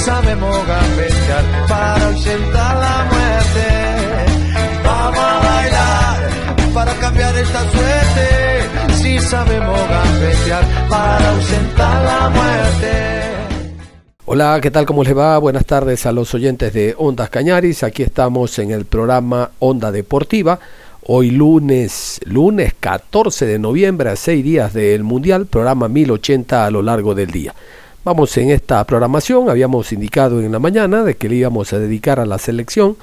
Sabemos gambetear para ausentar la muerte. Vamos a bailar para cambiar esta suerte. Si sabemos gambetear para ausentar la muerte. Hola, ¿qué tal? ¿Cómo les va? Buenas tardes a los oyentes de Ondas Cañaris. Aquí estamos en el programa Onda Deportiva. Hoy lunes, lunes 14 de noviembre, a seis días del Mundial, programa 1080 a lo largo del día. Vamos en esta programación, habíamos indicado en la mañana de que le íbamos a dedicar a la selección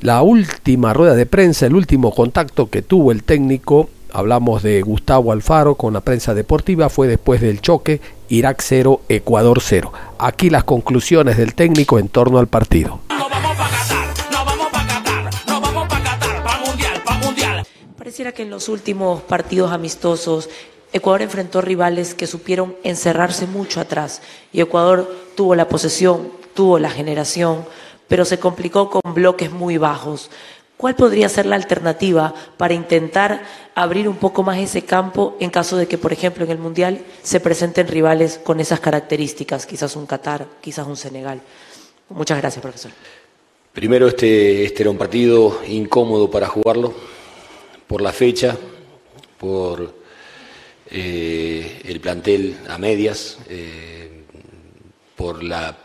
la última rueda de prensa, el último contacto que tuvo el técnico, hablamos de Gustavo Alfaro con la prensa deportiva, fue después del choque Irak 0, Ecuador 0. Aquí las conclusiones del técnico en torno al partido. Pareciera que en los últimos partidos amistosos Ecuador enfrentó rivales que supieron encerrarse mucho atrás y Ecuador tuvo la posesión, tuvo la generación, pero se complicó con bloques muy bajos. ¿Cuál podría ser la alternativa para intentar abrir un poco más ese campo en caso de que, por ejemplo, en el Mundial se presenten rivales con esas características, quizás un Qatar, quizás un Senegal? Muchas gracias, profesor. Primero, este, este era un partido incómodo para jugarlo por la fecha, por eh, el plantel a medias eh, por la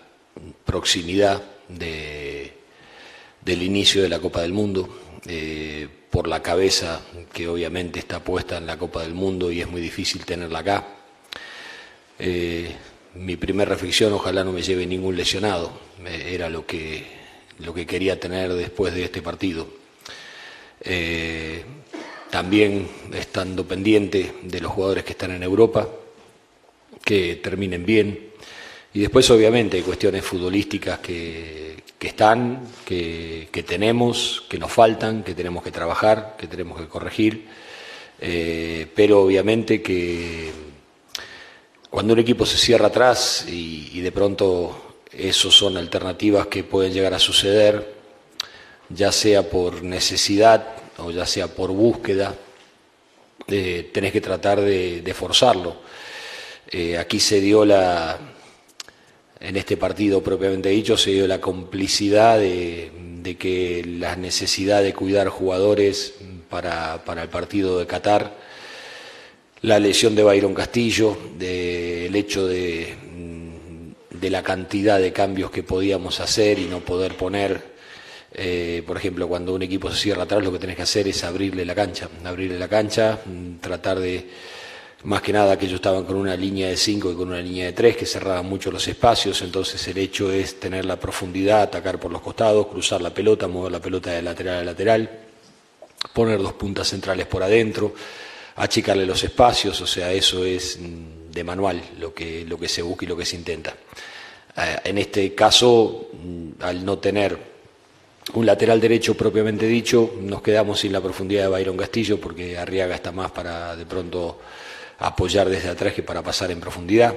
proximidad del inicio de la Copa del Mundo, eh, por la cabeza que obviamente está puesta en la Copa del Mundo y es muy difícil tenerla acá. mi primera reflexión, ojalá no me lleve ningún lesionado, era lo que, lo que quería tener después de este partido también estando pendiente de los jugadores que están en Europa, que terminen bien. Y después, obviamente, hay cuestiones futbolísticas que, están, que, tenemos, que nos faltan, que tenemos que trabajar, que tenemos que corregir. Eh, pero obviamente que cuando un equipo se cierra atrás y, y de pronto esos son alternativas que pueden llegar a suceder, ya sea por necesidad o ya sea por búsqueda, tenés que tratar de, forzarlo. Eh, aquí se dio la, en este partido propiamente dicho, se dio la complicidad de, que la necesidad de cuidar jugadores para, el partido de Qatar, la lesión de Byron Castillo, el hecho de, de la cantidad de cambios que podíamos hacer y no poder poner eh, por ejemplo, cuando un equipo se cierra atrás, lo que tenés que hacer es abrirle la cancha, abrirle la cancha, mm, tratar de, más que nada, que ellos estaban con una línea de 5 y con una línea de 3 que cerraban mucho los espacios, entonces el hecho es tener la profundidad, atacar por los costados, cruzar la pelota, mover la pelota de lateral a lateral, poner dos puntas centrales por adentro, achicarle los espacios, o sea, eso es mm, de manual lo que, lo que se busca y lo que se intenta. Eh, en este caso, mm, al no tener un lateral derecho propiamente dicho, nos quedamos sin la profundidad de Byron Castillo porque Arriaga está más para de pronto apoyar desde atrás que para pasar en profundidad,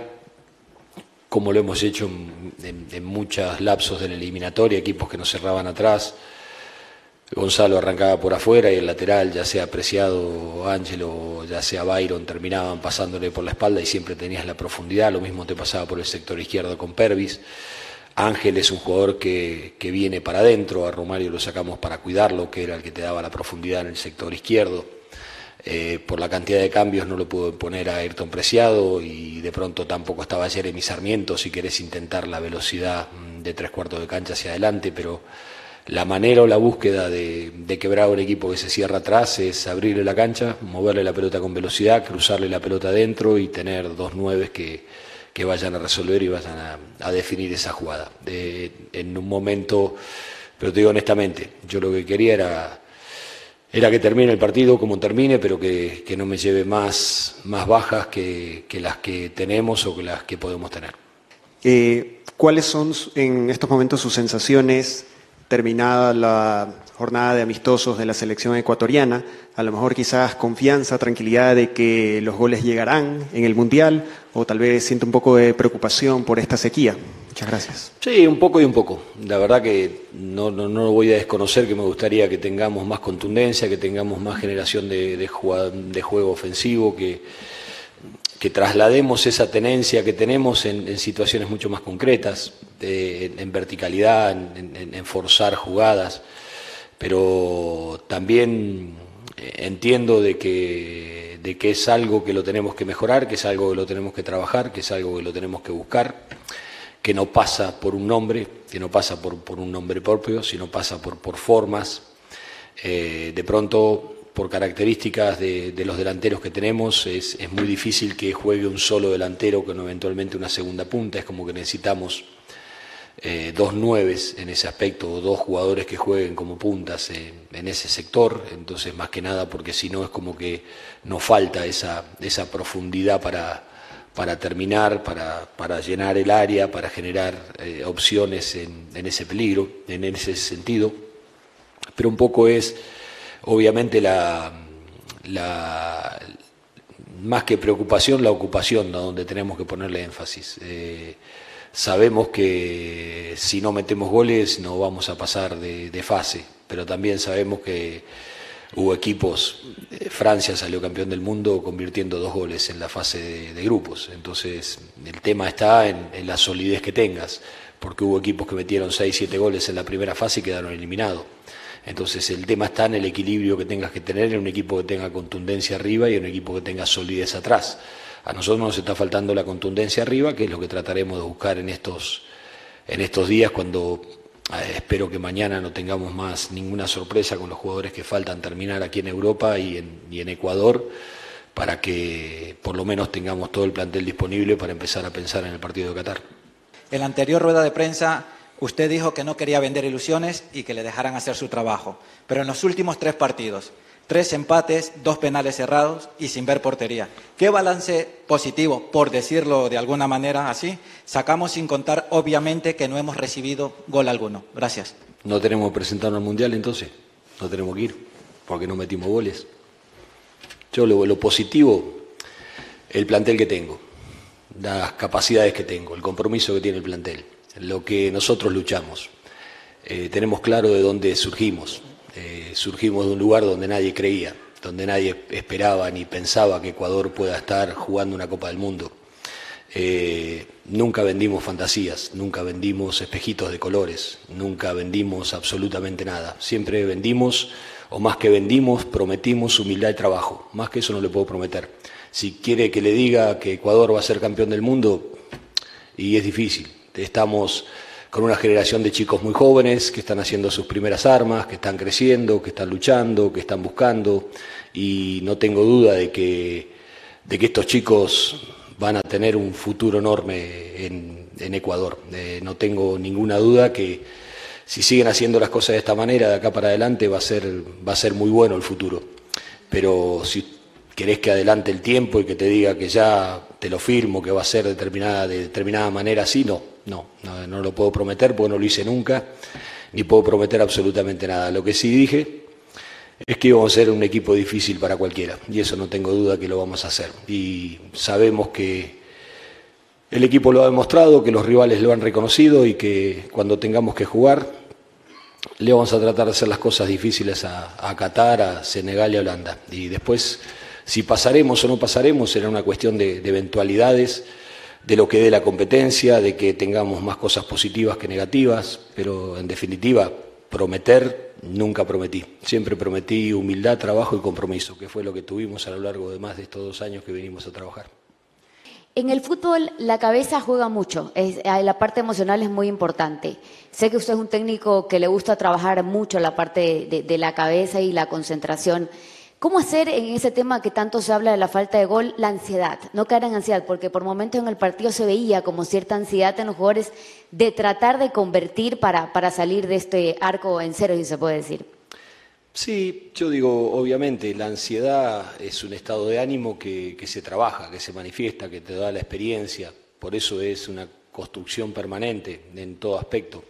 como lo hemos hecho en, en, muchos lapsos de la eliminatoria, equipos que nos cerraban atrás. Gonzalo arrancaba por afuera y el lateral, ya sea Preciado, Ángelo, ya sea Byron, terminaban pasándole por la espalda y siempre tenías la profundidad. Lo mismo te pasaba por el sector izquierdo con Pervis. Ángel es un jugador que, viene para adentro, a Romario lo sacamos para cuidarlo, que era el que te daba la profundidad en el sector izquierdo. Eh, por la cantidad de cambios no lo pudo poner a Ayrton Preciado y de pronto tampoco estaba Jeremy Sarmiento si querés intentar la velocidad mm, de tres cuartos de cancha hacia adelante, pero la manera o la búsqueda de, de quebrar un equipo que se cierra atrás es abrirle la cancha, moverle la pelota con velocidad, cruzarle la pelota adentro y tener dos nueves que que vayan a resolver y vayan a, definir esa jugada. en un momento Pero te digo honestamente, yo lo que quería era, era que termine el partido como termine, pero que, que no me lleve más, más bajas que, que, las que tenemos o que las que podemos tener. Eh, ¿Cuáles son en estos momentos sus sensaciones terminada la jornada de amistosos de la selección ecuatoriana, a lo mejor quizás confianza, tranquilidad de que los goles llegarán en el Mundial, o tal vez siente un poco de preocupación por esta sequía. Muchas gracias. Sí, un poco y un poco. La verdad que no, no, no voy a desconocer que me gustaría que tengamos más contundencia, que tengamos más generación de, de, juego ofensivo, que, que traslademos esa tenencia que tenemos en, situaciones mucho más concretas, de, en, verticalidad, en, forzar jugadas pero también eh, entiendo de que, es algo que lo tenemos que mejorar, que es algo que lo tenemos que trabajar, que es algo que lo tenemos que buscar, que no pasa por un nombre, que no pasa por, un nombre propio, sino pasa por, por formas. Eh, de pronto, por características de, de, los delanteros que tenemos, es, es muy difícil que juegue un solo delantero con eventualmente una segunda punta, es como que necesitamos eh, dos nueves en ese aspecto, o dos jugadores que jueguen como puntas en, ese sector, entonces más que nada porque si no es como que nos falta esa, esa profundidad para, para terminar, para, para, llenar el área, para generar eh, opciones en, en, ese peligro, en ese sentido, pero un poco es obviamente la, la más que preocupación, la ocupación, donde tenemos que ponerle énfasis. Sabemos que si no metemos goles no vamos a pasar de, fase, pero también sabemos que hubo equipos, eh, Francia salió campeón del mundo convirtiendo dos goles en la fase de, de grupos, entonces el tema está en, en, la solidez que tengas, porque hubo equipos que metieron 6, 7 goles en la primera fase y quedaron eliminados. Entonces el tema está en el equilibrio que tengas que tener en un equipo que tenga contundencia arriba y en un equipo que tenga solidez atrás. A nosotros nos está faltando la contundencia arriba, que es lo que trataremos de buscar en estos, en estos días cuando eh, espero que mañana no tengamos más ninguna sorpresa con los jugadores que faltan terminar aquí en Europa y en, y en Ecuador para que por lo menos tengamos todo el plantel disponible para empezar a pensar en el partido de Qatar. En la anterior rueda de prensa usted dijo que no quería vender ilusiones y que le dejaran hacer su trabajo, pero en los últimos tres partidos tres empates, dos penales cerrados y sin ver portería. ¿Qué balance positivo, por decirlo de alguna manera así, sacamos sin contar obviamente que no hemos recibido gol alguno? Gracias. No tenemos presentado al Mundial entonces, no tenemos que ir, porque no metimos goles. Yo lo, lo positivo, el plantel que tengo, las capacidades que tengo, el compromiso que tiene el plantel, lo que nosotros luchamos. Eh, tenemos claro de dónde surgimos, eh, surgimos de un lugar donde nadie creía, donde nadie esperaba ni pensaba que Ecuador pueda estar jugando una Copa del Mundo. Eh, nunca vendimos fantasías, nunca vendimos espejitos de colores, nunca vendimos absolutamente nada. Siempre vendimos, o más que vendimos, prometimos humildad y trabajo. Más que eso no le puedo prometer. Si quiere que le diga que Ecuador va a ser campeón del mundo, y es difícil. Estamos con una generación de chicos muy jóvenes que están haciendo sus primeras armas, que están creciendo, que están luchando, que están buscando, y no tengo duda de que, de que estos chicos van a tener un futuro enorme en, Ecuador. Eh, no tengo ninguna duda que si siguen haciendo las cosas de esta manera, de acá para adelante, va a ser, va a ser muy bueno el futuro. Pero si querés que adelante el tiempo y que te diga que ya te lo firmo, que va a ser determinada, de determinada manera así, no, no, no, lo puedo prometer porque no lo hice nunca, ni puedo prometer absolutamente nada. Lo que sí dije es que íbamos a ser un equipo difícil para cualquiera, y eso no tengo duda que lo vamos a hacer. Y sabemos que el equipo lo ha demostrado, que los rivales lo han reconocido y que cuando tengamos que jugar, le vamos a tratar de hacer las cosas difíciles a, Qatar, a Senegal y a Holanda. Y después si pasaremos o no pasaremos será una cuestión de eventualidades, de lo que dé la competencia, de que tengamos más cosas positivas que negativas, pero en definitiva, prometer nunca prometí. Siempre prometí humildad, trabajo y compromiso, que fue lo que tuvimos a lo largo de más de estos dos años que venimos a trabajar. En el fútbol la cabeza juega mucho, es, la parte emocional es muy importante. Sé que usted es un técnico que le gusta trabajar mucho la parte de la cabeza y la concentración. ¿Cómo hacer en ese tema que tanto se habla de la falta de gol, la ansiedad? No caer en ansiedad, porque por momentos en el partido se veía como cierta ansiedad en los jugadores de tratar de convertir para, para salir de este arco en cero, si se puede decir. Sí, yo digo, obviamente, la ansiedad es un estado de ánimo que, que se trabaja, que se manifiesta, que te da la experiencia, por eso es una construcción permanente en todo aspecto.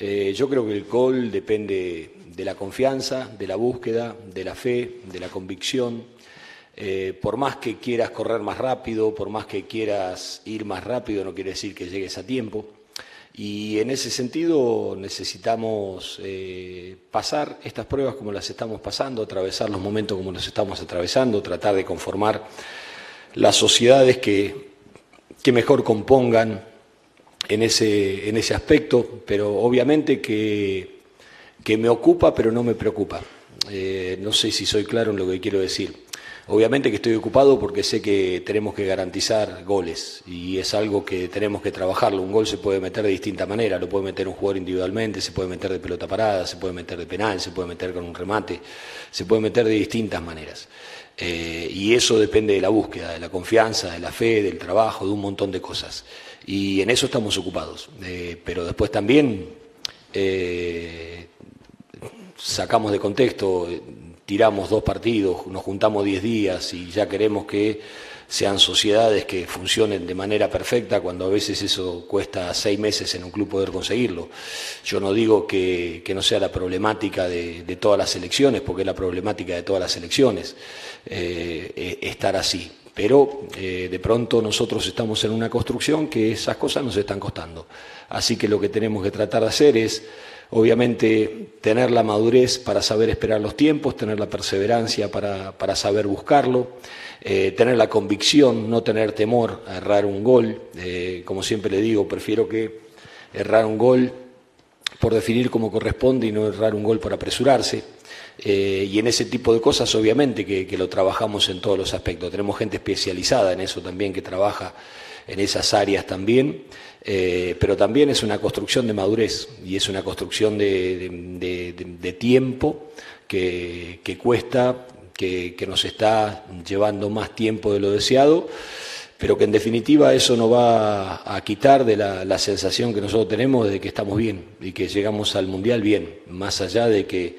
Eh, yo creo que el gol depende de la confianza, de la búsqueda, de la fe, de la convicción. Eh, por más que quieras correr más rápido, por más que quieras ir más rápido, no quiere decir que llegues a tiempo. Y en ese sentido necesitamos eh, pasar estas pruebas como las estamos pasando, atravesar los momentos como los estamos atravesando, tratar de conformar las sociedades que, que mejor compongan en ese, en ese aspecto, pero obviamente que, que me ocupa, pero no me preocupa. Eh, no sé si soy claro en lo que quiero decir. Obviamente que estoy ocupado porque sé que tenemos que garantizar goles y es algo que tenemos que trabajarlo. Un gol se puede meter de distinta manera, lo puede meter un jugador individualmente, se puede meter de pelota parada, se puede meter de penal, se puede meter con un remate, se puede meter de distintas maneras. Eh, y eso depende de la búsqueda, de la confianza, de la fe, del trabajo, de un montón de cosas. Y en eso estamos ocupados. Eh, pero después también sacamos de contexto, tiramos dos partidos, nos juntamos diez días y ya queremos que sean sociedades que funcionen de manera perfecta, cuando a veces eso cuesta seis meses en un club poder conseguirlo. Yo no digo que, no sea la problemática de, todas las elecciones, porque es la problemática de todas las elecciones, eh, estar así pero eh, de pronto nosotros estamos en una construcción que esas cosas nos están costando. Así que lo que tenemos que tratar de hacer es, obviamente, tener la madurez para saber esperar los tiempos, tener la perseverancia para, saber buscarlo, eh, tener la convicción, no tener temor a errar un gol. Eh, como siempre le digo, prefiero que errar un gol por definir como corresponde y no errar un gol por apresurarse. Eh, y en ese tipo de cosas, obviamente, que, lo trabajamos en todos los aspectos. Tenemos gente especializada en eso también, que trabaja en esas áreas también, eh, pero también es una construcción de madurez y es una construcción de, tiempo que, cuesta, que, nos está llevando más tiempo de lo deseado pero que en definitiva eso no va a quitar de la, la, sensación que nosotros tenemos de que estamos bien y que llegamos al Mundial bien, más allá de que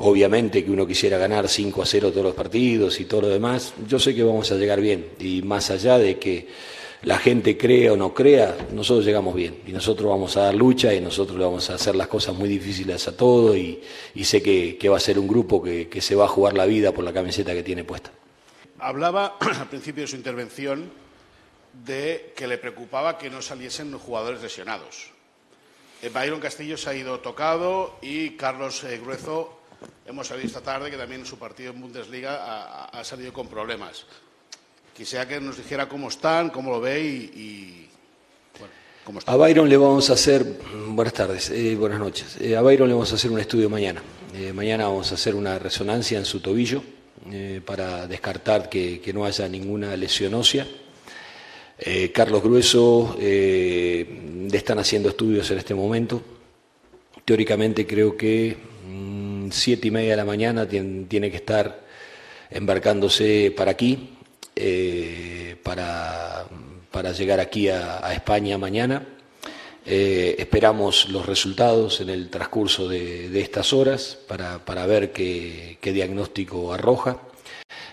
Obviamente que uno quisiera ganar 5 a 0 todos los partidos y todo lo demás. Yo sé que vamos a llegar bien y más allá de que la gente crea o no crea, nosotros llegamos bien y nosotros vamos a dar lucha y nosotros le vamos a hacer las cosas muy difíciles a todos y, sé que, va a ser un grupo que, se va a jugar la vida por la camiseta que tiene puesta. Hablaba al principio de su intervención de que le preocupaba que no saliesen jugadores lesionados. Eh, Byron Castillo se ha ido tocado y Carlos eh, Gruezo hemos sabido esta tarde que también su partido en Bundesliga ha, salido con problemas. Quisiera que nos dijera cómo están, cómo lo ve y, cómo A Byron le vamos a hacer, buenas tardes, eh, buenas noches. Eh, a Byron le vamos a hacer un estudio mañana. Eh, mañana vamos a hacer una resonancia en su tobillo para descartar que, no haya ninguna lesión ósea. Carlos Grueso le están haciendo estudios en este momento. Teóricamente creo que siete y media de la mañana tiene, que estar embarcándose para aquí, eh, para, llegar aquí a, España mañana. Eh, esperamos los resultados en el transcurso de, estas horas para, ver qué, diagnóstico arroja.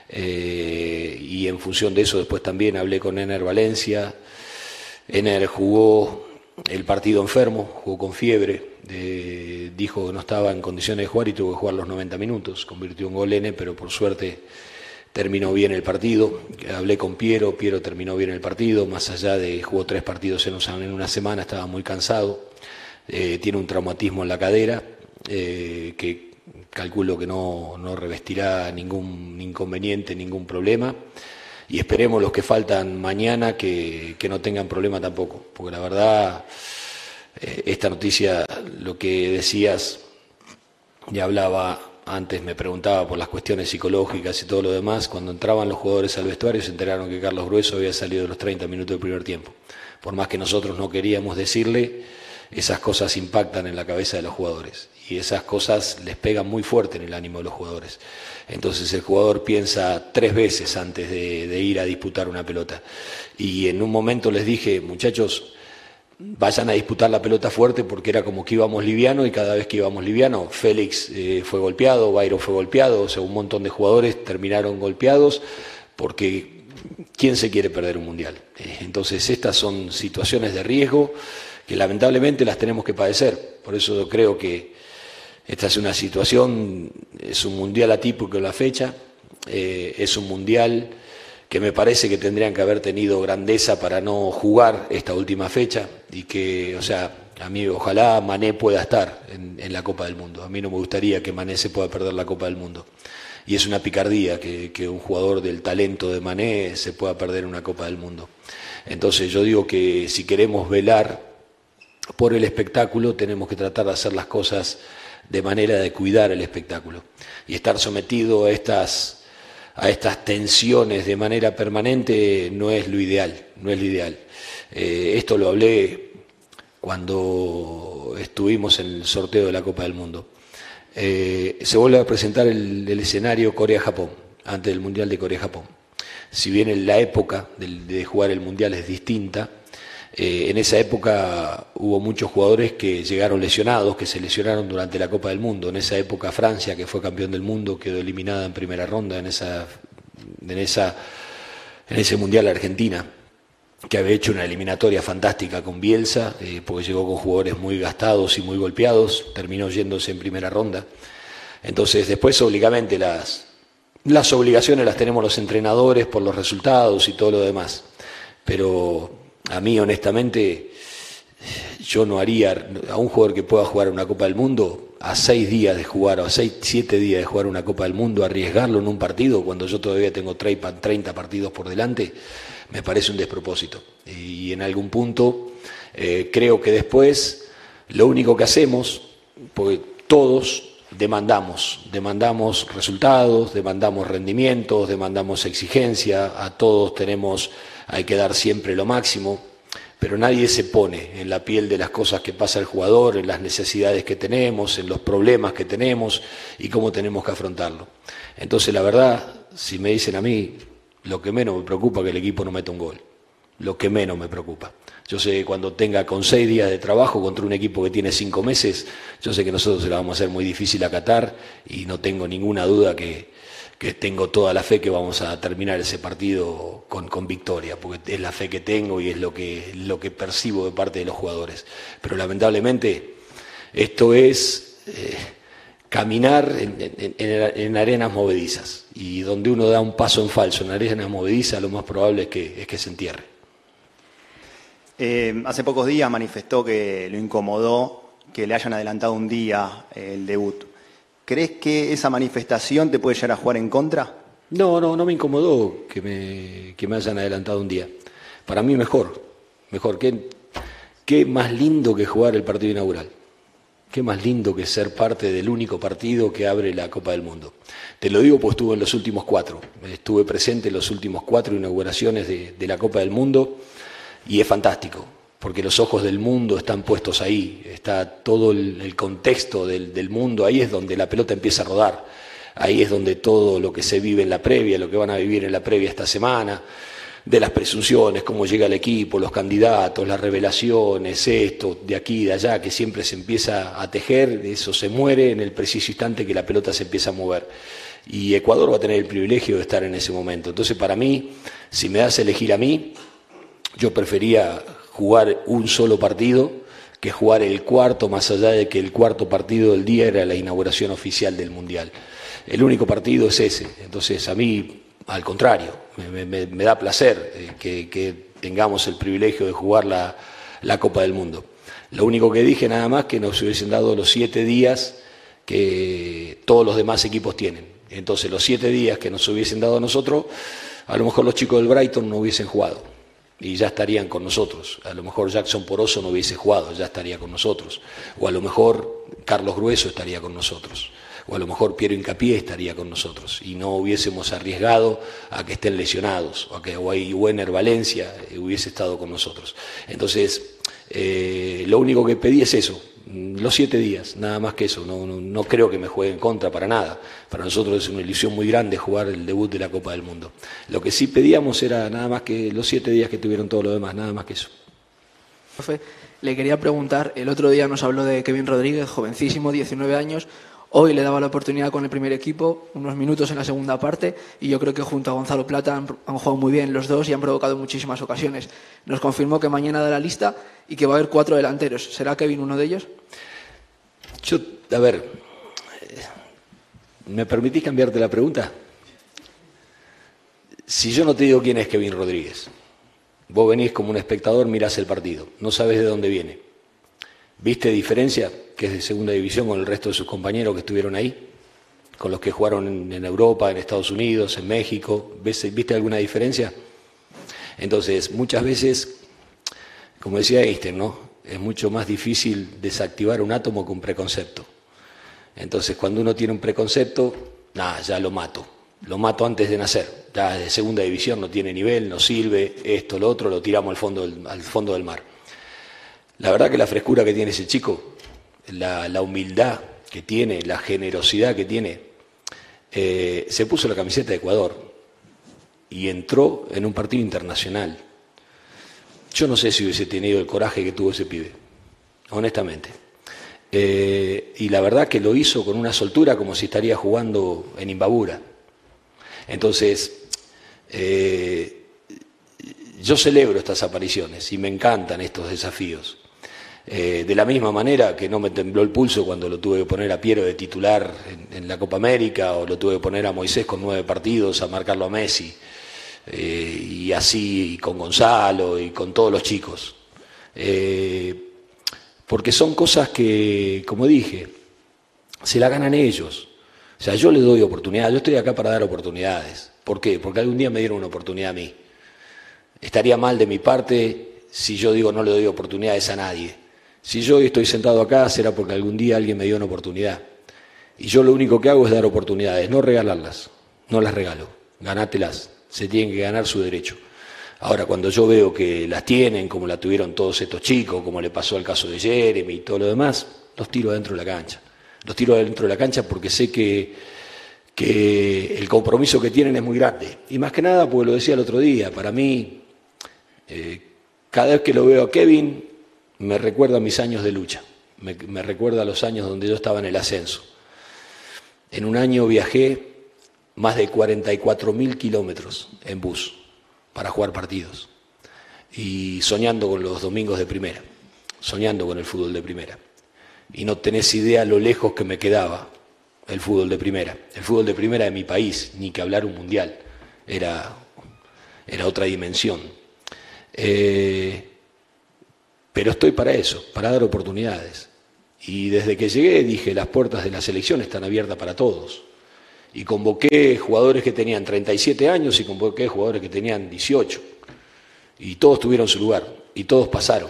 Eh, y en función de eso después también hablé con Ener Valencia. Ener jugó el partido enfermo, jugó con fiebre, dijo que no estaba en condiciones de jugar y tuvo que jugar los 90 minutos. Convirtió un gol N, pero por suerte terminó bien el partido. Hablé con Piero, Piero terminó bien el partido, más allá de jugó tres partidos en una semana, estaba muy cansado. Eh, tiene un traumatismo en la cadera eh, que calculo que no, revestirá ningún inconveniente, ningún problema. Y esperemos los que faltan mañana que, que no tengan problema tampoco, porque la verdad eh, esta noticia, lo que decías, ya hablaba antes, me preguntaba por las cuestiones psicológicas y todo lo demás. Cuando entraban los jugadores al vestuario se enteraron que Carlos Grueso había salido de los 30 minutos del primer tiempo. Por más que nosotros no queríamos decirle, esas cosas impactan en la cabeza de los jugadores y esas cosas les pegan muy fuerte en el ánimo de los jugadores. Entonces el jugador piensa tres veces antes de, ir a disputar una pelota. Y en un momento les dije, muchachos, vayan a disputar la pelota fuerte porque era como que íbamos liviano y cada vez que íbamos liviano, Félix eh, fue golpeado, Bayro fue golpeado, o sea, un montón de jugadores terminaron golpeados porque ¿quién se quiere perder un mundial? Eh, entonces estas son situaciones de riesgo que lamentablemente las tenemos que padecer. Por eso yo creo que esta es una situación, es un mundial atípico en la fecha, eh, es un mundial que me parece que tendrían que haber tenido grandeza para no jugar esta última fecha y que, o sea, a mí ojalá Mané pueda estar en, la Copa del Mundo. A mí no me gustaría que Mané se pueda perder la Copa del Mundo. Y es una picardía que, que un jugador del talento de Mané se pueda perder una Copa del Mundo. Entonces yo digo que si queremos velar por el espectáculo tenemos que tratar de hacer las cosas de manera de cuidar el espectáculo. Y estar sometido a estas, a estas tensiones de manera permanente no es lo ideal, no es lo ideal. Eh, esto lo hablé cuando estuvimos en el sorteo de la Copa del Mundo. Eh, se vuelve a presentar el, escenario Corea-Japón, antes del Mundial de Corea-Japón. Si bien la época de jugar el Mundial es distinta, eh, en esa época hubo muchos jugadores que llegaron lesionados, que se lesionaron durante la Copa del Mundo. En esa época Francia, que fue campeón del mundo, quedó eliminada en primera ronda en, ese Mundial Argentina, que había hecho una eliminatoria fantástica con Bielsa, eh, porque llegó con jugadores muy gastados y muy golpeados, terminó yéndose en primera ronda. Entonces después obligamente las, las obligaciones las tenemos los entrenadores por los resultados y todo lo demás. Pero a mí honestamente yo no haría a un jugador que pueda jugar una Copa del Mundo a seis días de jugar o a seis, siete días de jugar una Copa del Mundo, arriesgarlo en un partido cuando yo todavía tengo 30 partidos por delante, me parece un despropósito. Y en algún punto eh, creo que después lo único que hacemos, porque todos demandamos, demandamos resultados, demandamos rendimientos, demandamos exigencia, a todos tenemos hay que dar siempre lo máximo, pero nadie se pone en la piel de las cosas que pasa el jugador, en las necesidades que tenemos, en los problemas que tenemos y cómo tenemos que afrontarlo. Entonces, la verdad, si me dicen a mí, lo que menos me preocupa es que el equipo no meta un gol. Lo que menos me preocupa. Yo sé que cuando tenga con seis días de trabajo contra un equipo que tiene cinco meses, yo sé que nosotros se la vamos a hacer muy difícil a Qatar y no tengo ninguna duda que, tengo toda la fe que vamos a terminar ese partido con, victoria, porque es la fe que tengo y es lo que, lo que percibo de parte de los jugadores. Pero lamentablemente esto es eh, caminar en, arenas movedizas y donde uno da un paso en falso en arenas movedizas lo más probable es que, es que se entierre. Eh, hace pocos días manifestó que lo incomodó que le hayan adelantado un día el debut. ¿Crees que esa manifestación te puede llegar a jugar en contra? No, no, no me incomodó que me, que me hayan adelantado un día. Para mí mejor, mejor. ¿Qué, qué más lindo que jugar el partido inaugural. Qué más lindo que ser parte del único partido que abre la Copa del Mundo. Te lo digo porque estuve en los últimos cuatro. Estuve presente en los últimos cuatro inauguraciones de la Copa del Mundo y es fantástico porque los ojos del mundo están puestos ahí, está todo el, contexto del, mundo, ahí es donde la pelota empieza a rodar, ahí es donde todo lo que se vive en la previa, lo que van a vivir en la previa esta semana, de las presunciones, cómo llega el equipo, los candidatos, las revelaciones, esto, de aquí, de allá, que siempre se empieza a tejer, eso se muere en el preciso instante que la pelota se empieza a mover. Y Ecuador va a tener el privilegio de estar en ese momento. Entonces, para mí, si me das a elegir a mí, yo prefería jugar un solo partido que jugar el cuarto, más allá de que el cuarto partido del día era la inauguración oficial del Mundial. El único partido es ese. Entonces, a mí, al contrario, me, da placer eh, que, tengamos el privilegio de jugar la, la Copa del Mundo. Lo único que dije nada más que nos hubiesen dado los siete días que todos los demás equipos tienen. Entonces, los siete días que nos hubiesen dado a nosotros, a lo mejor los chicos del Brighton no hubiesen jugado y ya estarían con nosotros. A lo mejor Jackson Poroso no hubiese jugado, ya estaría con nosotros. O a lo mejor Carlos Grueso estaría con nosotros. O a lo mejor Piero Incapié estaría con nosotros. Y no hubiésemos arriesgado a que estén lesionados. O a que Wenner Valencia hubiese estado con nosotros. Entonces, eh, lo único que pedí es eso, los siete días, nada más que eso. No, no, creo que me juegue en contra para nada. Para nosotros es una ilusión muy grande jugar el debut de la Copa del Mundo. Lo que sí pedíamos era nada más que los siete días que tuvieron todos los demás, nada más que eso. Profe, le quería preguntar, el otro día nos habló de Kevin Rodríguez, jovencísimo, 19 años. Hoy le daba la oportunidad con el primer equipo, unos minutos en la segunda parte, y yo creo que junto a Gonzalo Plata han, jugado muy bien los dos y han provocado muchísimas ocasiones. Nos confirmó que mañana da la lista y que va a haber cuatro delanteros. ¿Será Kevin uno de ellos? Yo, a ver, ¿me permitís cambiarte la pregunta? Si yo no te digo quién es Kevin Rodríguez, vos venís como un espectador, mirás el partido, no sabes de dónde viene. ¿Viste diferencia? que es de segunda división con el resto de sus compañeros que estuvieron ahí, con los que jugaron en, Europa, en Estados Unidos, en México. ¿Viste alguna diferencia? Entonces, muchas veces, como decía Einstein, ¿no? es mucho más difícil desactivar un átomo que un preconcepto. Entonces, cuando uno tiene un preconcepto, nada, ya lo mato. Lo mato antes de nacer. Ya de segunda división no tiene nivel, no sirve, esto, lo otro, lo tiramos al fondo al fondo del mar. La verdad que la frescura que tiene ese chico la, humildad que tiene, la generosidad que tiene, eh, se puso la camiseta de Ecuador y entró en un partido internacional. Yo no sé si hubiese tenido el coraje que tuvo ese pibe, honestamente. Eh, y la verdad que lo hizo con una soltura como si estaría jugando en Imbabura. Entonces, eh, yo celebro estas apariciones y me encantan estos desafíos. Eh, de la misma manera que no me tembló el pulso cuando lo tuve que poner a Piero de titular en, la Copa América o lo tuve que poner a Moisés con nueve partidos a marcarlo a Messi. Eh, y así con Gonzalo y con todos los chicos. Eh, porque son cosas que, como dije, se la ganan ellos. O sea, yo les doy oportunidades, yo estoy acá para dar oportunidades. ¿Por qué? Porque algún día me dieron una oportunidad a mí. Estaría mal de mi parte si yo digo no le doy oportunidades a nadie. Si yo hoy estoy sentado acá será porque algún día alguien me dio una oportunidad. Y yo lo único que hago es dar oportunidades, no regalarlas, no las regalo, ganátelas, se tienen que ganar su derecho. Ahora, cuando yo veo que las tienen, como la tuvieron todos estos chicos, como le pasó al caso de Jeremy y todo lo demás, los tiro adentro de la cancha. Los tiro adentro de la cancha porque sé que, que el compromiso que tienen es muy grande. Y más que nada, porque lo decía el otro día, para mí, eh, cada vez que lo veo a Kevin, me recuerda mis años de lucha, me, recuerda los años donde yo estaba en el ascenso. En un año viajé más de 44 mil kilómetros en bus para jugar partidos y soñando con los domingos de primera, soñando con el fútbol de primera. Y no tenés idea lo lejos que me quedaba el fútbol de primera. El fútbol de primera de mi país, ni que hablar un mundial, era, era otra dimensión. Eh, pero estoy para eso, para dar oportunidades. Y desde que llegué dije, las puertas de la selección están abiertas para todos. Y convoqué jugadores que tenían 37 años y convoqué jugadores que tenían 18. Y todos tuvieron su lugar y todos pasaron.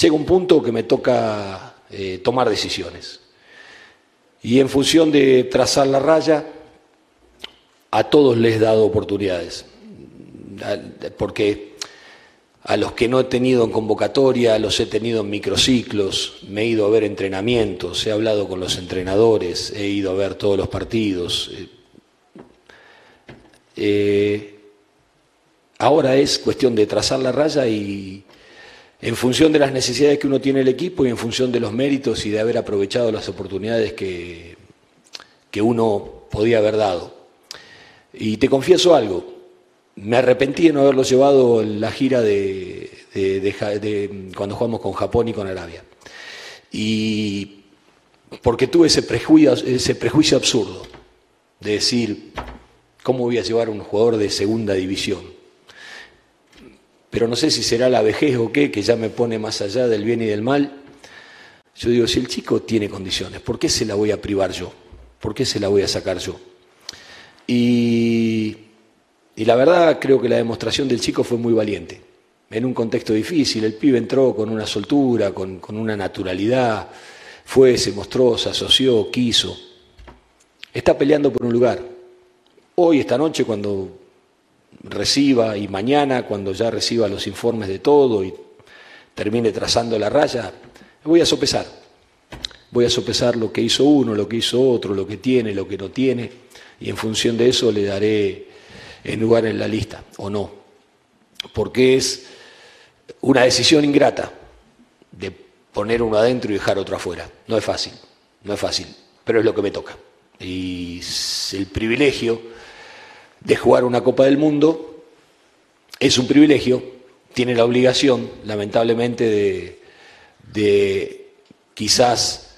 Llega un punto que me toca eh, tomar decisiones. Y en función de trazar la raya, a todos les he dado oportunidades. Porque a los que no he tenido en convocatoria, los he tenido en microciclos, me he ido a ver entrenamientos, he hablado con los entrenadores, he ido a ver todos los partidos. Eh, eh, ahora es cuestión de trazar la raya y en función de las necesidades que uno tiene el equipo y en función de los méritos y de haber aprovechado las oportunidades que, que uno podía haber dado. Y te confieso algo, me arrepentí de no haberlo llevado en la gira de, cuando jugamos con Japón y con Arabia. Y porque tuve ese prejuicio, ese prejuicio absurdo de decir, ¿cómo voy a llevar a un jugador de segunda división? Pero no sé si será la vejez o qué, que ya me pone más allá del bien y del mal. Yo digo, si el chico tiene condiciones, ¿por qué se la voy a privar yo? ¿Por qué se la voy a sacar yo? Y y la verdad creo que la demostración del chico fue muy valiente. En un contexto difícil, el pibe entró con una soltura, con, una naturalidad, fue, se mostró, se asoció, quiso. Está peleando por un lugar. Hoy, esta noche, cuando reciba, y mañana, cuando ya reciba los informes de todo y termine trazando la raya, voy a sopesar. Voy a sopesar lo que hizo uno, lo que hizo otro, lo que tiene, lo que no tiene, y en función de eso le daré en lugar en la lista o no. Porque es una decisión ingrata de poner uno adentro y dejar otro afuera. No es fácil, no es fácil, pero es lo que me toca. Y el privilegio de jugar una Copa del Mundo es un privilegio, tiene la obligación, lamentablemente, de, quizás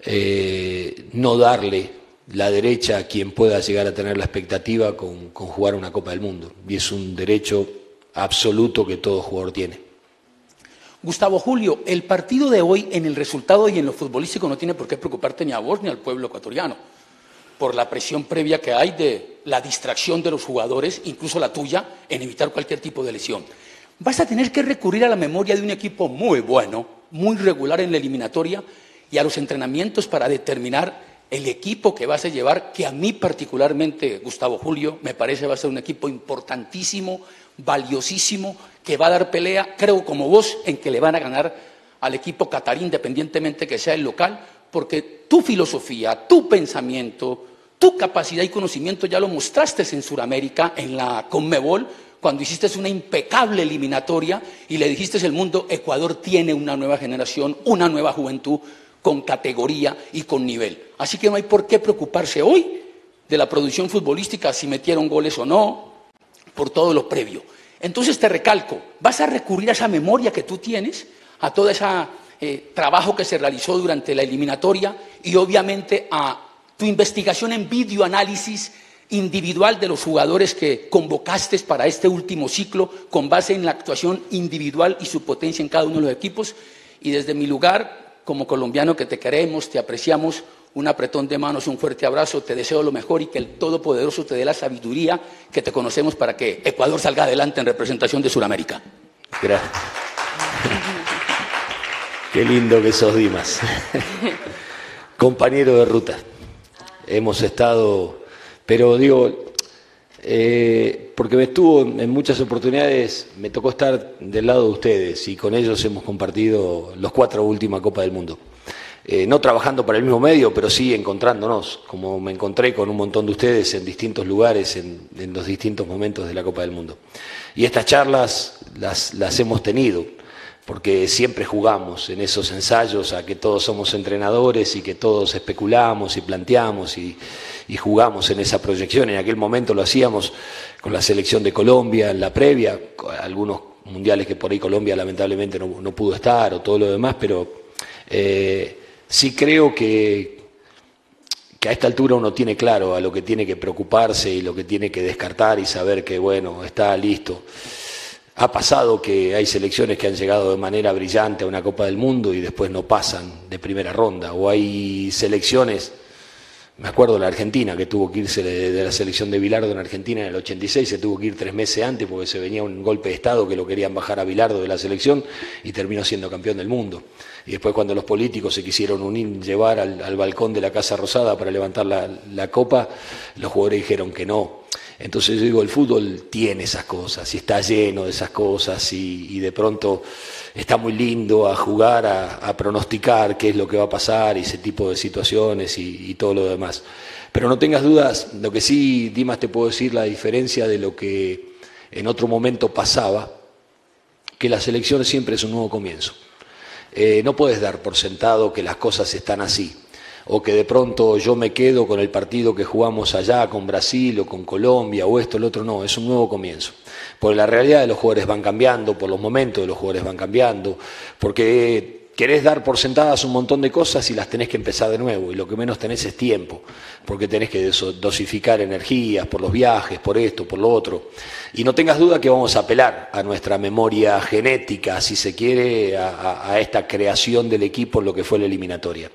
eh, no darle la derecha quien pueda llegar a tener la expectativa con jugar una Copa del Mundo. Y es un derecho absoluto que todo jugador tiene. Gustavo Julio, el partido de hoy en el resultado y en lo futbolístico no tiene por qué preocuparte ni a vos ni al pueblo ecuatoriano, por la presión previa que hay de la distracción de los jugadores, incluso la tuya, en evitar cualquier tipo de lesión. Vas a tener que recurrir a la memoria de un equipo muy bueno, muy regular en la eliminatoria y a los entrenamientos para determinar el equipo que vas a llevar, que a mí particularmente, Gustavo Julio, me parece va a ser un equipo importantísimo, valiosísimo, que va a dar pelea, creo como vos, en que le van a ganar al equipo catarí, independientemente que sea el local, porque tu filosofía, tu pensamiento, tu capacidad y conocimiento ya lo mostraste en Sudamérica, en la Conmebol, cuando hiciste una impecable eliminatoria y le dijiste al mundo, Ecuador tiene una nueva generación, una nueva juventud con categoría y con nivel. Así que no hay por qué preocuparse hoy de la producción futbolística, si metieron goles o no, por todo lo previo. Entonces te recalco, vas a recurrir a esa memoria que tú tienes, a todo ese eh, trabajo que se realizó durante la eliminatoria y obviamente a tu investigación en videoanálisis individual de los jugadores que convocaste para este último ciclo con base en la actuación individual y su potencia en cada uno de los equipos. Y desde mi lugar, como colombiano que te queremos, te apreciamos, un apretón de manos, un fuerte abrazo, te deseo lo mejor y que el Todopoderoso te dé la sabiduría que te conocemos para que Ecuador salga adelante en representación de Sudamérica. Gracias. Qué lindo que sos, Dimas. Compañero de ruta. Hemos estado, pero digo, eh, porque me estuvo en muchas oportunidades, me tocó estar del lado de ustedes y con ellos hemos compartido los cuatro últimas Copas del Mundo. Eh, no trabajando para el mismo medio, pero sí encontrándonos, como me encontré con un montón de ustedes en distintos lugares, en, los distintos momentos de la Copa del Mundo. Y estas charlas las, las hemos tenido, porque siempre jugamos en esos ensayos a que todos somos entrenadores y que todos especulamos y planteamos y, jugamos en esa proyección. En aquel momento lo hacíamos con la selección de Colombia en la previa, algunos mundiales que por ahí Colombia lamentablemente no, no pudo estar o todo lo demás, pero... Eh, Sí creo que, que a esta altura uno tiene claro a lo que tiene que preocuparse y lo que tiene que descartar y saber que, bueno, está listo. Ha pasado que hay selecciones que han llegado de manera brillante a una Copa del Mundo y después no pasan de primera ronda, o hay selecciones me acuerdo la Argentina, que tuvo que irse de, la selección de Bilardo en Argentina en el 86, se tuvo que ir tres meses antes porque se venía un golpe de Estado que lo querían bajar a Bilardo de la selección y terminó siendo campeón del mundo. Y después cuando los políticos se quisieron unir, llevar al, balcón de la Casa Rosada para levantar la copa, los jugadores dijeron que no entonces yo digo, el fútbol tiene esas cosas y está lleno de esas cosas y, de pronto está muy lindo a jugar, a, pronosticar qué es lo que va a pasar y ese tipo de situaciones y, todo lo demás. Pero no tengas dudas, lo que sí, Dimas, te puedo decir la diferencia de lo que en otro momento pasaba, que la selección siempre es un nuevo comienzo. Eh, no puedes dar por sentado que las cosas están así o que de pronto yo me quedo con el partido que jugamos allá con Brasil o con Colombia o esto, el otro, no, es un nuevo comienzo. Porque la realidad de los jugadores van cambiando, por los momentos de los jugadores van cambiando, porque querés dar por sentadas un montón de cosas y las tenés que empezar de nuevo, y lo que menos tenés es tiempo, porque tenés que dosificar energías por los viajes, por esto, por lo otro. Y no tengas duda que vamos a apelar a nuestra memoria genética, si se quiere, a, esta creación del equipo en lo que fue la eliminatoria.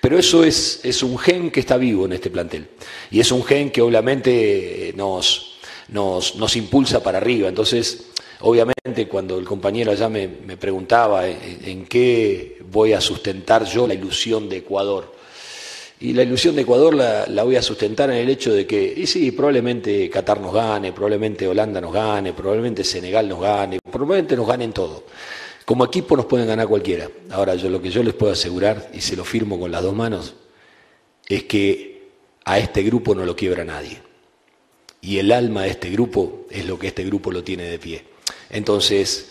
Pero eso es, un gen que está vivo en este plantel, y es un gen que obviamente nos, nos, nos impulsa para arriba. Entonces, Obviamente cuando el compañero allá me, preguntaba en, qué voy a sustentar yo la ilusión de Ecuador, y la ilusión de Ecuador la, voy a sustentar en el hecho de que, y sí, probablemente Qatar nos gane, probablemente Holanda nos gane, probablemente Senegal nos gane, probablemente nos ganen todo. Como equipo nos pueden ganar cualquiera. Ahora, yo lo que yo les puedo asegurar, y se lo firmo con las dos manos, es que a este grupo no lo quiebra nadie. Y el alma de este grupo es lo que este grupo lo tiene de pie. Entonces,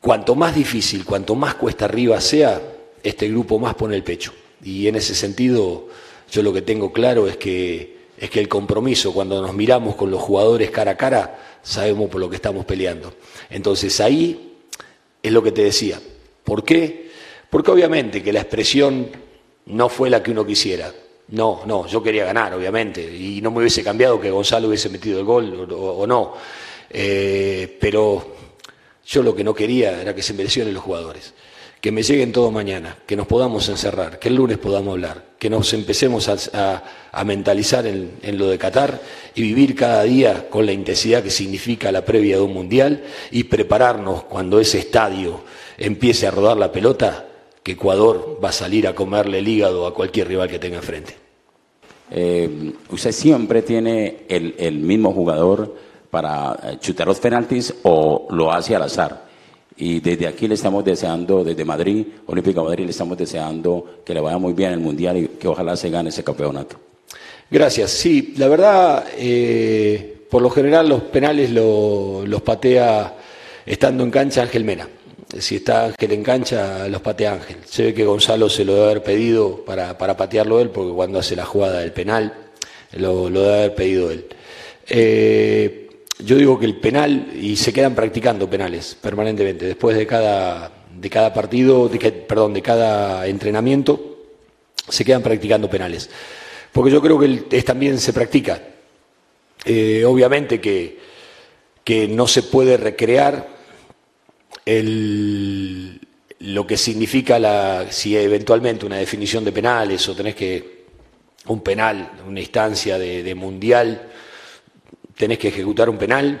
cuanto más difícil, cuanto más cuesta arriba sea, este grupo más pone el pecho. Y en ese sentido, yo lo que tengo claro es que, es que el compromiso, cuando nos miramos con los jugadores cara a cara, sabemos por lo que estamos peleando. Entonces ahí es lo que te decía. ¿Por qué? Porque obviamente que la expresión no fue la que uno quisiera. No, no, yo quería ganar, obviamente, y no me hubiese cambiado que Gonzalo hubiese metido el gol o, no. Eh, pero yo lo que no quería era que se merecieran los jugadores que me lleguen todo mañana, que nos podamos encerrar, que el lunes podamos hablar, que nos empecemos a, mentalizar en, lo de Qatar y vivir cada día con la intensidad que significa la previa de un mundial y prepararnos cuando ese estadio empiece a rodar la pelota, que Ecuador va a salir a comerle el hígado a cualquier rival que tenga enfrente. Eh, usted siempre tiene el, el mismo jugador para eh, chutar los penaltis o lo hace al azar. Y desde aquí le estamos deseando, desde Madrid, Olímpica Madrid, le estamos deseando que le vaya muy bien el Mundial y que ojalá se gane ese campeonato. Gracias. Sí, la verdad, eh, por lo general los penales los patea estando en cancha Ángel Mena. Si está Ángel en cancha, los patea Ángel. Se ve que Gonzalo se lo debe haber pedido para, para patearlo él, porque cuando hace la jugada del penal, lo, lo debe haber pedido él. Eh, yo digo que el penal, y se quedan practicando penales permanentemente, después de cada, de cada partido, de perdón, de cada entrenamiento, se quedan practicando penales. Porque yo creo que es, también se practica. Eh, obviamente que, que no se puede recrear el, lo que significa la, si eventualmente una definición de penales o tenés que un penal, una instancia de mundial, tenés que ejecutar un penal,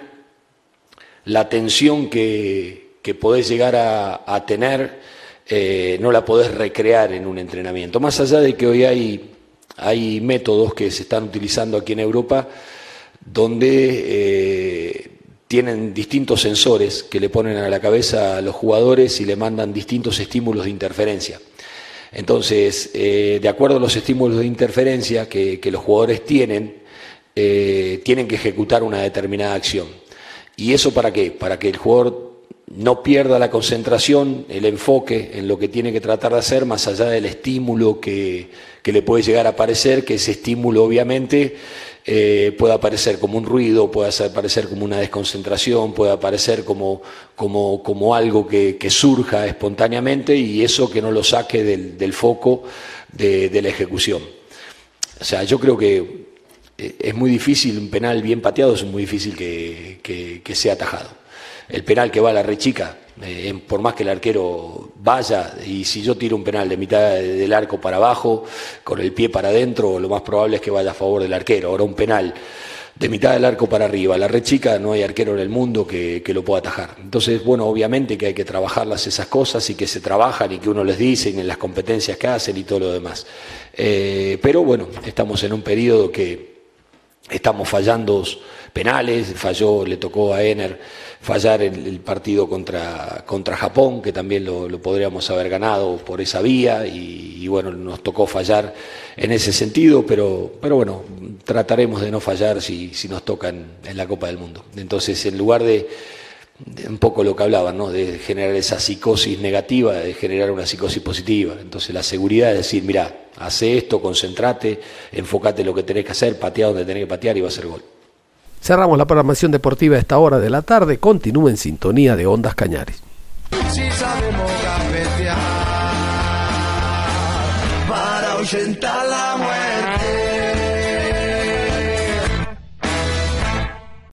la tensión que, que podés llegar a, tener eh, no la podés recrear en un entrenamiento. Más allá de que hoy hay, hay métodos que se están utilizando aquí en Europa donde eh, tienen distintos sensores que le ponen a la cabeza a los jugadores y le mandan distintos estímulos de interferencia. Entonces, eh, de acuerdo a los estímulos de interferencia que, que los jugadores tienen, eh, tienen que ejecutar una determinada acción. ¿Y eso para qué? Para que el jugador no pierda la concentración, el enfoque en lo que tiene que tratar de hacer, más allá del estímulo que, le puede llegar a aparecer, que ese estímulo obviamente eh, puede aparecer como un ruido, puede aparecer como una desconcentración, puede aparecer como, como, como algo que, surja espontáneamente y eso que no lo saque del, foco de, de la ejecución. O sea, yo creo que es muy difícil, un penal bien pateado es muy difícil que, sea atajado. El penal que va a la rechica, eh, por más que el arquero vaya, y si yo tiro un penal de mitad del arco para abajo, con el pie para adentro, lo más probable es que vaya a favor del arquero. Ahora un penal de mitad del arco para arriba, la rechica, no hay arquero en el mundo que, lo pueda atajar. Entonces, bueno, obviamente que hay que trabajarlas esas cosas y que se trabajan y que uno les dice en las competencias que hacen y todo lo demás. Eh, pero bueno, estamos en un periodo que estamos fallando penales, falló, le tocó a Ener fallar el, partido contra, contra Japón, que también lo, podríamos haber ganado por esa vía, y, bueno, nos tocó fallar en ese sentido, pero, pero bueno, trataremos de no fallar si, si nos tocan en la Copa del Mundo. Entonces, en lugar de un poco lo que hablaban, ¿no? de generar esa psicosis negativa, de generar una psicosis positiva. Entonces la seguridad es decir, mira, hace esto, concentrate, enfócate en lo que tenés que hacer, patea donde tenés que patear y va a ser gol. Cerramos la programación deportiva a esta hora de la tarde. Continúa en sintonía de Ondas Cañares. Si sabemos para la